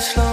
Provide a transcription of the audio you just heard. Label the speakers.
Speaker 1: slow.